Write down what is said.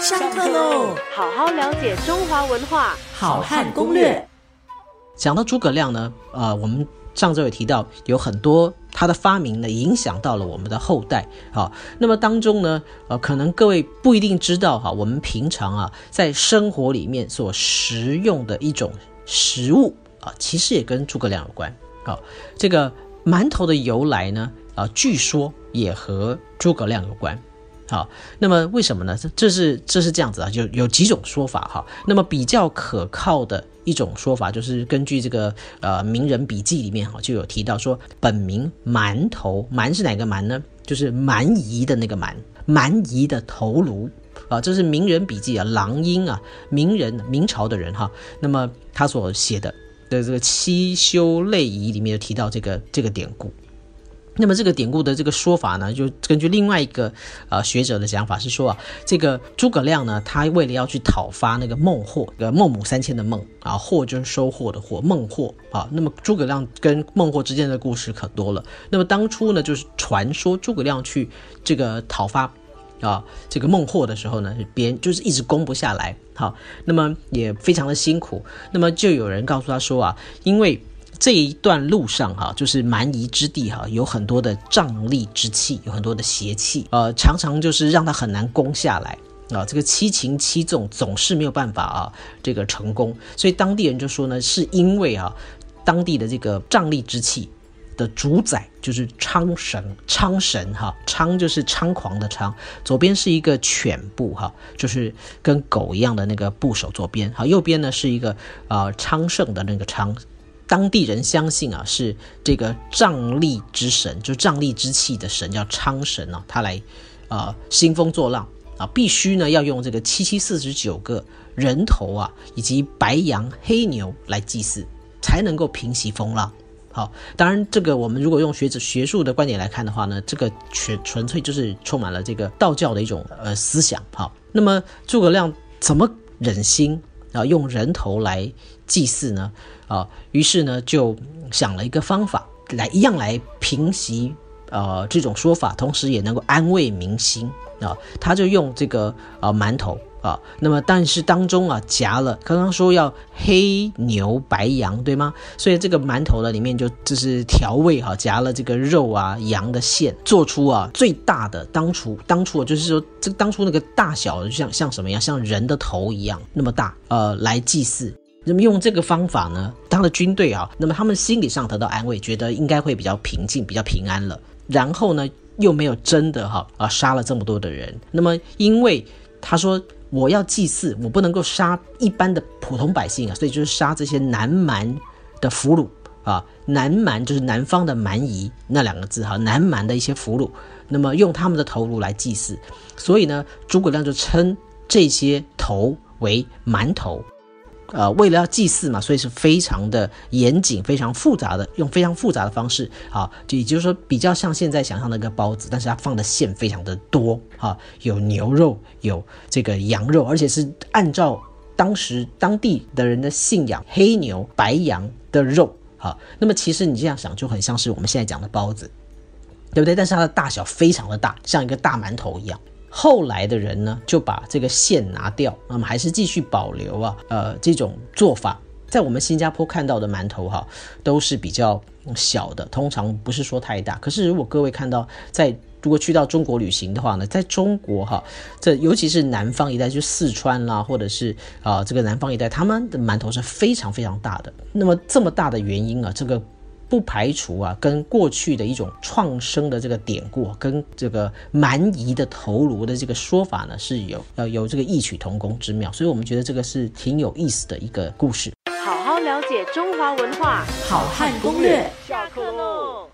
上课喽！好好了解中华文化，好汉攻略。讲到诸葛亮呢，呃，我们上周也提到，有很多他的发明呢，影响到了我们的后代。好，那么当中呢，呃，可能各位不一定知道哈，我们平常啊，在生活里面所食用的一种食物啊，其实也跟诸葛亮有关。好，这个馒头的由来呢，啊，据说也和诸葛亮有关。好，那么为什么呢？这这是这是这样子啊，就有几种说法哈。那么比较可靠的一种说法，就是根据这个呃名人笔记里面哈，就有提到说，本名馒头，馒是哪个馒呢？就是蛮夷的那个蛮，蛮夷的头颅啊。这是名人笔记啊，郎英啊，名人明朝的人哈。那么他所写的的这个七修类仪里面就提到这个这个典故。那么这个典故的这个说法呢，就根据另外一个呃学者的讲法是说啊，这个诸葛亮呢，他为了要去讨伐那个孟获，呃孟母三迁的孟啊，获就是收获的获，孟获啊。那么诸葛亮跟孟获之间的故事可多了。那么当初呢，就是传说诸葛亮去这个讨伐啊这个孟获的时候呢，别人就是一直攻不下来，好，那么也非常的辛苦。那么就有人告诉他说啊，因为这一段路上哈，就是蛮夷之地哈，有很多的瘴疠之气，有很多的邪气，呃，常常就是让他很难攻下来啊。这个七擒七纵总是没有办法啊，这个成功。所以当地人就说呢，是因为啊，当地的这个瘴疠之气的主宰就是昌神，昌神哈，昌就是猖狂的昌，左边是一个犬部哈，就是跟狗一样的那个部首，左边好，右边呢是一个啊昌盛的那个昌。当地人相信啊，是这个瘴疠之神，就瘴疠之气的神，叫昌神啊，他来，呃，兴风作浪啊，必须呢要用这个七七四十九个人头啊，以及白羊、黑牛来祭祀，才能够平息风浪。好，当然这个我们如果用学者学术的观点来看的话呢，这个全纯粹就是充满了这个道教的一种呃思想。好，那么诸葛亮怎么忍心啊用人头来祭祀呢？啊，于是呢，就想了一个方法来一样来平息呃这种说法，同时也能够安慰民心啊。他就用这个呃馒头啊，那么但是当中啊夹了刚刚说要黑牛白羊对吗？所以这个馒头呢里面就就是调味哈，夹了这个肉啊羊的馅，做出啊最大的当初当初就是说这当初那个大小就像像什么样，像人的头一样那么大呃来祭祀。那么用这个方法呢，他的军队啊，那么他们心理上得到安慰，觉得应该会比较平静、比较平安了。然后呢，又没有真的哈啊杀了这么多的人。那么因为他说我要祭祀，我不能够杀一般的普通百姓啊，所以就是杀这些南蛮的俘虏啊，南蛮就是南方的蛮夷那两个字哈，南蛮的一些俘虏，那么用他们的头颅来祭祀。所以呢，诸葛亮就称这些头为蛮头。呃，为了要祭祀嘛，所以是非常的严谨、非常复杂的，用非常复杂的方式，啊，就也就是说比较像现在想象那个包子，但是它放的馅非常的多，哈，有牛肉，有这个羊肉，而且是按照当时当地的人的信仰，黑牛、白羊的肉，哈，那么其实你这样想就很像是我们现在讲的包子，对不对？但是它的大小非常的大，像一个大馒头一样。后来的人呢，就把这个线拿掉，那么还是继续保留啊，呃，这种做法，在我们新加坡看到的馒头哈，都是比较小的，通常不是说太大。可是如果各位看到，在如果去到中国旅行的话呢，在中国哈，这尤其是南方一带，就四川啦，或者是啊这个南方一带，他们的馒头是非常非常大的。那么这么大的原因啊，这个。不排除啊，跟过去的一种创生的这个典故，跟这个蛮夷的头颅的这个说法呢，是有要有这个异曲同工之妙，所以我们觉得这个是挺有意思的一个故事。好好了解中华文化，好汉攻略，下课喽。